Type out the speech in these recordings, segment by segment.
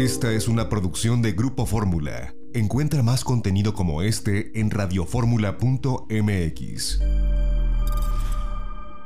Esta es una producción de Grupo Fórmula. Encuentra más contenido como este en radioformula.mx.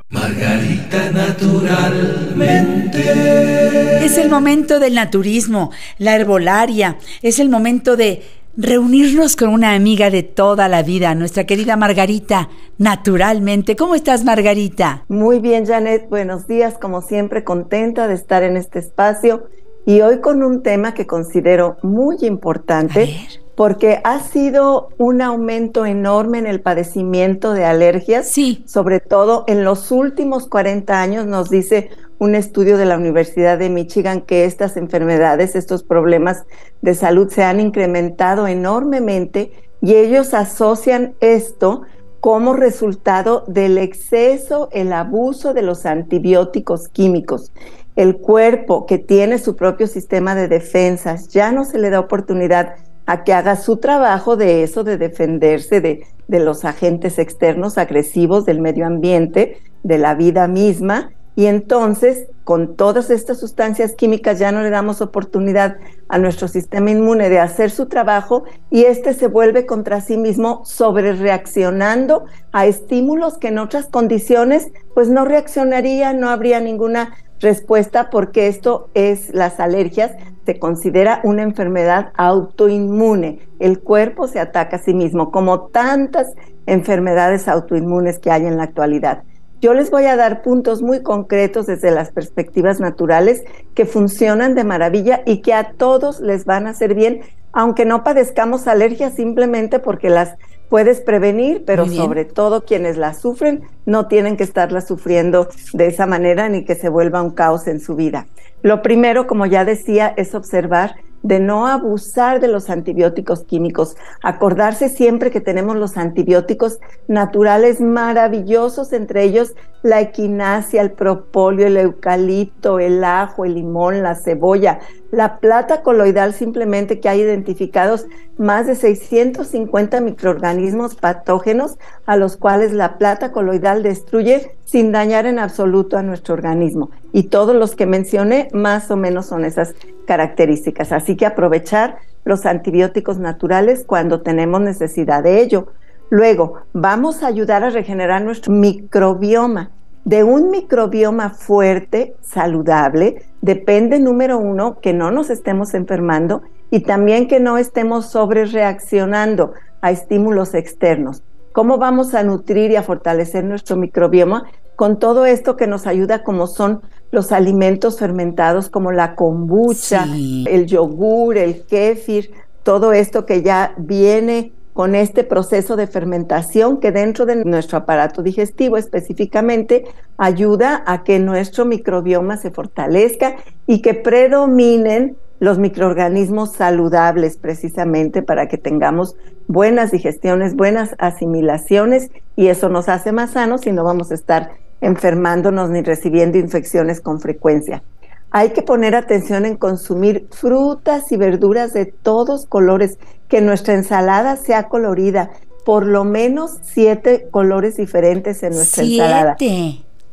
Margarita naturalmente. Es el momento del naturismo, la herbolaria, es el momento de reunirnos con una amiga de toda la vida, nuestra querida Margarita, naturalmente. ¿Cómo estás, Margarita? Muy bien, Janet. Buenos días, como siempre, contenta de estar en este espacio y hoy con un tema que considero muy importante porque ha sido un aumento enorme en el padecimiento de alergias, sí. sobre todo en los últimos 40 años, nos dice un estudio de la Universidad de Michigan que estas enfermedades, estos problemas de salud se han incrementado enormemente y ellos asocian esto como resultado del exceso, el abuso de los antibióticos químicos el cuerpo que tiene su propio sistema de defensas ya no se le da oportunidad a que haga su trabajo de eso, de defenderse de, de los agentes externos agresivos del medio ambiente, de la vida misma, y entonces con todas estas sustancias químicas ya no le damos oportunidad a nuestro sistema inmune de hacer su trabajo y este se vuelve contra sí mismo sobre reaccionando a estímulos que en otras condiciones pues no reaccionaría, no habría ninguna respuesta porque esto es las alergias, se considera una enfermedad autoinmune. El cuerpo se ataca a sí mismo, como tantas enfermedades autoinmunes que hay en la actualidad. Yo les voy a dar puntos muy concretos desde las perspectivas naturales que funcionan de maravilla y que a todos les van a hacer bien, aunque no padezcamos alergias simplemente porque las puedes prevenir, pero sobre todo quienes la sufren no tienen que estarla sufriendo de esa manera ni que se vuelva un caos en su vida. Lo primero, como ya decía, es observar de no abusar de los antibióticos químicos, acordarse siempre que tenemos los antibióticos naturales maravillosos, entre ellos la equinacia, el propóleo, el eucalipto, el ajo, el limón, la cebolla, la plata coloidal simplemente que hay identificados más de 650 microorganismos patógenos a los cuales la plata coloidal destruye sin dañar en absoluto a nuestro organismo. Y todos los que mencioné más o menos son esas características. Así que aprovechar los antibióticos naturales cuando tenemos necesidad de ello. Luego, vamos a ayudar a regenerar nuestro microbioma. De un microbioma fuerte, saludable, depende, número uno, que no nos estemos enfermando y también que no estemos sobre reaccionando a estímulos externos. ¿Cómo vamos a nutrir y a fortalecer nuestro microbioma? Con todo esto que nos ayuda como son los alimentos fermentados como la kombucha, el yogur, el kéfir, todo esto que ya viene con este proceso de fermentación que dentro de nuestro aparato digestivo específicamente ayuda a que nuestro microbioma se fortalezca y que predominen los microorganismos saludables precisamente para que tengamos buenas digestiones, buenas asimilaciones y eso nos hace más sanos y no vamos a estar enfermándonos ni recibiendo infecciones con frecuencia. Hay que poner atención en consumir frutas y verduras de todos colores, que nuestra ensalada sea colorida, por lo menos siete colores diferentes en nuestra ensalada.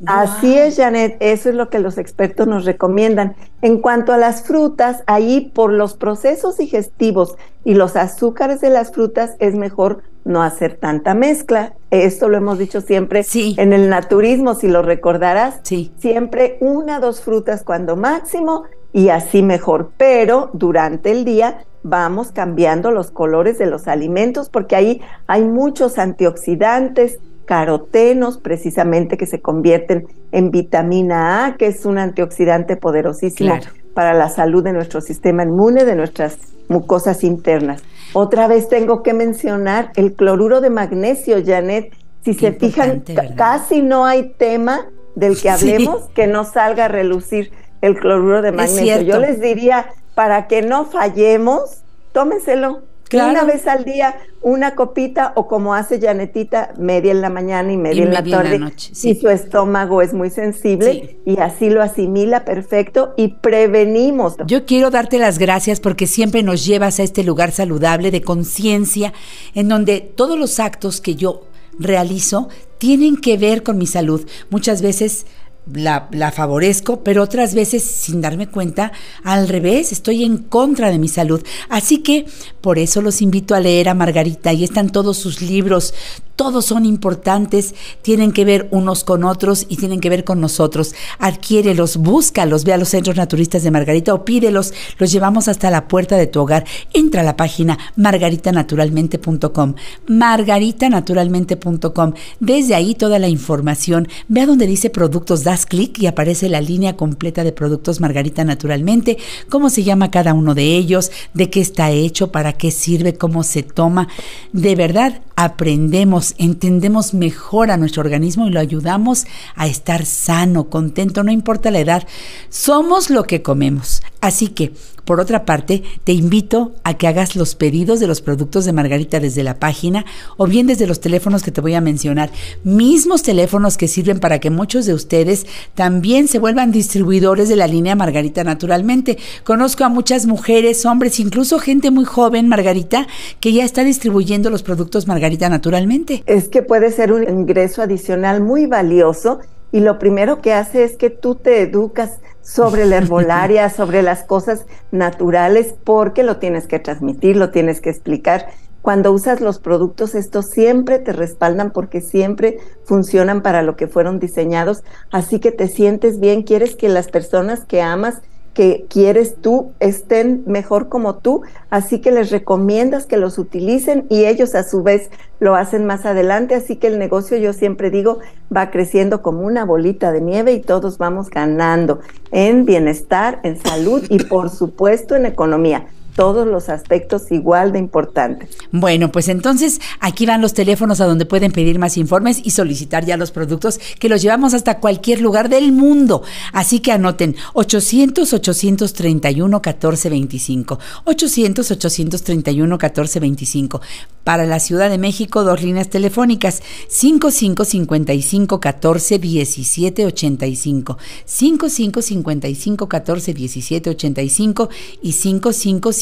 Así es, Janet, eso es lo que los expertos nos recomiendan. En cuanto a las frutas, ahí por los procesos digestivos y los azúcares de las frutas es mejor no hacer tanta mezcla. Esto lo hemos dicho siempre en el naturismo, si lo recordarás. Sí. Siempre una, dos frutas cuando máximo y así mejor. Pero durante el día vamos cambiando los colores de los alimentos porque ahí hay muchos antioxidantes, carotenos, precisamente que se convierten en vitamina A, que es un antioxidante poderosísimo para la salud de nuestro sistema inmune, de nuestras mucosas internas. Otra vez tengo que mencionar el cloruro de magnesio, Janet. Si se fijan, casi no hay tema del que hablemos que no salga a relucir el cloruro de magnesio. Yo les diría, para que no fallemos, tómenselo una vez al día, una copita o como hace Janetita, media en la mañana y media, en la tarde. noche, Y su estómago es muy sensible y así lo asimila perfecto y prevenimos. Yo quiero darte las gracias porque siempre nos llevas a este lugar saludable de conciencia en donde todos los actos que yo realizo tienen que ver con mi salud. Muchas veces la, la, favorezco, pero otras veces sin darme cuenta, al revés, estoy en contra de mi salud. Así que por eso los invito a leer a Margarita. Ahí están todos sus libros, todos son importantes, tienen que ver unos con otros y tienen que ver con nosotros. Adquiérelos, búscalos, ve a los centros naturistas de Margarita o pídelos, los llevamos hasta la puerta de tu hogar. Entra a la página margaritanaturalmente.com, margaritanaturalmente.com. Desde ahí toda la información. Ve a donde dice productos, das clic y aparece la línea completa de productos Margarita Naturalmente, cómo se llama cada uno de ellos, de qué está hecho, para qué sirve, cómo se toma. De verdad, aprendemos, entendemos mejor a nuestro organismo y lo ayudamos a estar sano, contento, no importa la edad. Somos lo que comemos. Así que, por otra parte, te invito a que hagas los pedidos de los productos de Margarita desde la página o bien desde los teléfonos que te voy a mencionar. Mismos teléfonos que sirven para que muchos de ustedes también se vuelvan distribuidores de la línea Margarita naturalmente. Conozco a muchas mujeres, hombres, incluso gente muy joven, Margarita, que ya está distribuyendo los productos Margarita naturalmente. Es que puede ser un ingreso adicional muy valioso y lo primero que hace es que tú te educas sobre la herbolaria, sobre las cosas naturales, porque lo tienes que transmitir, lo tienes que explicar. Cuando usas los productos, estos siempre te respaldan porque siempre funcionan para lo que fueron diseñados, así que te sientes bien, quieres que las personas que amas que quieres tú estén mejor como tú, así que les recomiendas que los utilicen y ellos a su vez lo hacen más adelante, así que el negocio yo siempre digo va creciendo como una bolita de nieve y todos vamos ganando en bienestar, en salud y por supuesto en economía todos los aspectos igual de importantes. Bueno, pues entonces aquí van los teléfonos a donde pueden pedir más informes y solicitar ya los productos que los llevamos hasta cualquier lugar del mundo. Así que anoten 800-831-1425. 800-831-1425. Para la Ciudad de México, dos líneas telefónicas 5555 14 17 85. 5555 14 17 85 y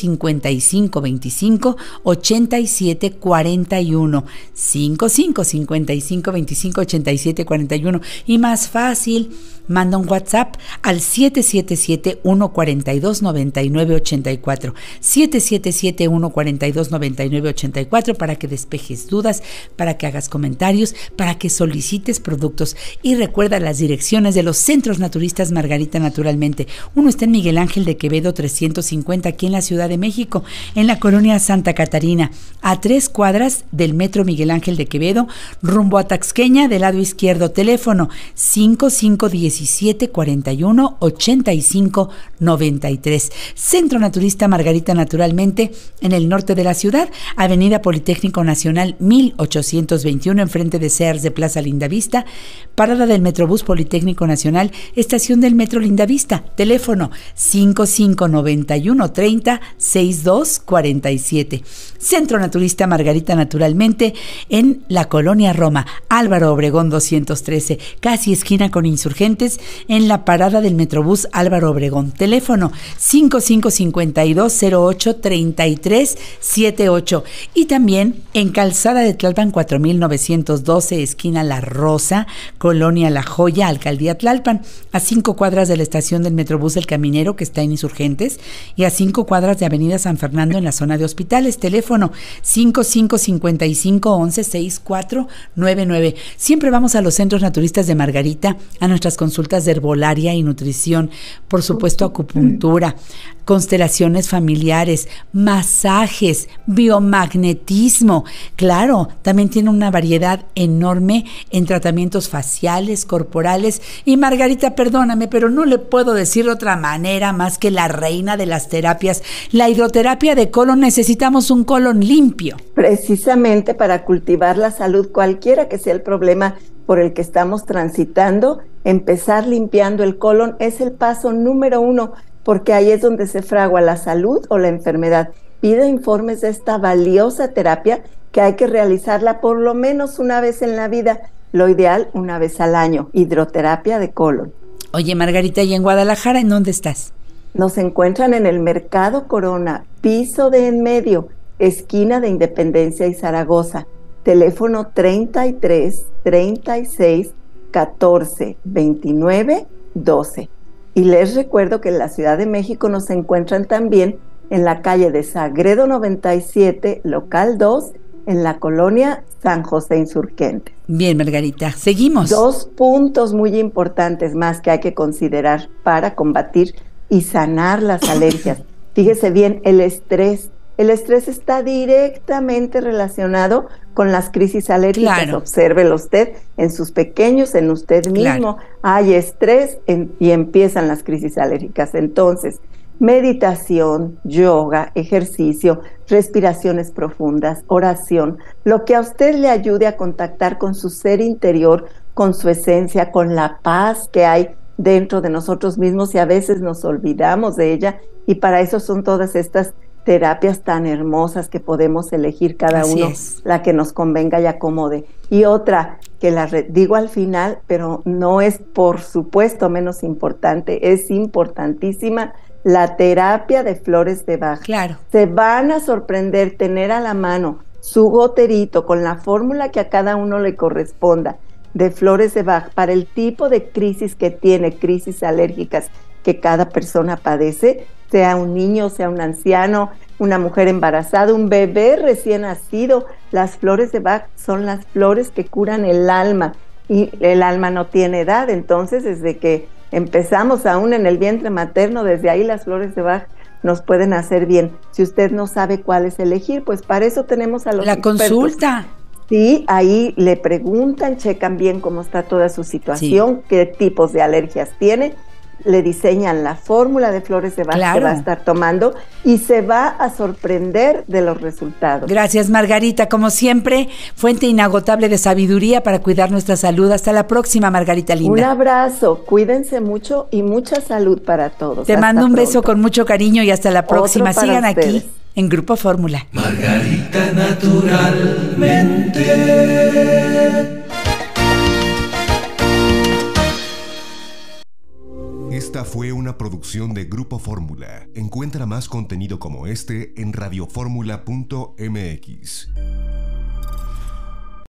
55 55 25 87 41 55 55 25 87 41 y más fácil manda un WhatsApp al 777 142 99 84 777 142 99 84 para que despejes dudas, para que hagas comentarios, para que solicites productos. Y recuerda las direcciones de los centros naturistas Margarita Naturalmente. Uno está en Miguel Ángel de Quevedo 350 aquí en la Ciudad de México, en la colonia Santa Catarina, a tres cuadras del Metro Miguel Ángel de Quevedo, rumbo a Taxqueña, del lado izquierdo, teléfono 5517 41 85 93. Centro Naturista Margarita Naturalmente, en el norte de la ciudad, Avenida Politécnico Nacional 1821, enfrente de Sears de Plaza Lindavista, parada del Metrobús Politécnico Nacional, estación del Metro Lindavista, teléfono 5591 30 6247. Centro Naturista Margarita Naturalmente en la colonia Roma, Álvaro Obregón 213, casi esquina con insurgentes, en la parada del Metrobús Álvaro Obregón. Teléfono 5552 08 33 78. Y también en Calzada de Tlalpan 4912, esquina La Rosa, colonia La Joya, Alcaldía Tlalpan, a cinco cuadras de la estación del Metrobús El Caminero, que está en insurgentes, y a cinco cuadras de Avenida San Fernando en la zona de hospitales. Teléfono 5555 11 6499. Siempre vamos a los centros naturistas de Margarita, a nuestras consultas de herbolaria y nutrición, por supuesto acupuntura, constelaciones familiares, masajes, biomagnetismo. Claro, también tiene una variedad enorme en tratamientos faciales, corporales. Y Margarita, perdóname, pero no le puedo decir de otra manera más que la reina de las terapias. La hidroterapia de colon necesitamos un colon limpio. Precisamente para cultivar la salud, cualquiera que sea el problema por el que estamos transitando, empezar limpiando el colon es el paso número uno porque ahí es donde se fragua la salud o la enfermedad. Pide informes de esta valiosa terapia que hay que realizarla por lo menos una vez en la vida, lo ideal una vez al año, hidroterapia de colon. Oye, Margarita, ¿y en Guadalajara en dónde estás? Nos encuentran en el Mercado Corona, piso de en medio, esquina de Independencia y Zaragoza. Teléfono 33 36 14 29 12. Y les recuerdo que en la Ciudad de México nos encuentran también en la calle de Sagredo 97, local 2, en la colonia San José Insurgente. Bien, Margarita, seguimos. Dos puntos muy importantes más que hay que considerar para combatir y sanar las alergias. Fíjese bien, el estrés. El estrés está directamente relacionado con las crisis alérgicas. Claro. Obsérvelo usted en sus pequeños, en usted mismo. Hay estrés y empiezan las crisis alérgicas. Entonces, meditación, yoga, ejercicio, respiraciones profundas, oración, lo que a usted le ayude a contactar con su ser interior, con su esencia, con la paz que hay dentro de nosotros mismos y a veces nos olvidamos de ella y para eso son todas estas terapias tan hermosas que podemos elegir cada uno, la que nos convenga y acomode. Y otra que la digo al final, pero no es por supuesto menos importante, es importantísima, la terapia de flores de Bach. Claro. Se van a sorprender tener a la mano su goterito con la fórmula que a cada uno le corresponda de flores de Bach para el tipo de crisis que tiene, crisis alérgicas que cada persona padece, sea un niño, sea un anciano, una mujer embarazada, un bebé recién nacido. Las flores de Bach son las flores que curan el alma y el alma no tiene edad, entonces desde que empezamos aún en el vientre materno, desde ahí las flores de Bach nos pueden hacer bien. Si usted no sabe cuáles elegir, pues para eso tenemos a los La consulta. Sí, ahí le preguntan, checan bien cómo está toda su situación, qué tipos de alergias tiene le diseñan la fórmula de flores de Bach que va a estar tomando y se va a sorprender de los resultados. Gracias, Margarita. Como siempre, fuente inagotable de sabiduría para cuidar nuestra salud. Hasta la próxima, Margarita Linda. Un abrazo, cuídense mucho y mucha salud para todos. Te mando un beso con mucho cariño y hasta la próxima. Sigan aquí en Grupo Fórmula. Margarita naturalmente. Esta fue una producción de Grupo Fórmula. Encuentra más contenido como este en radioformula.mx.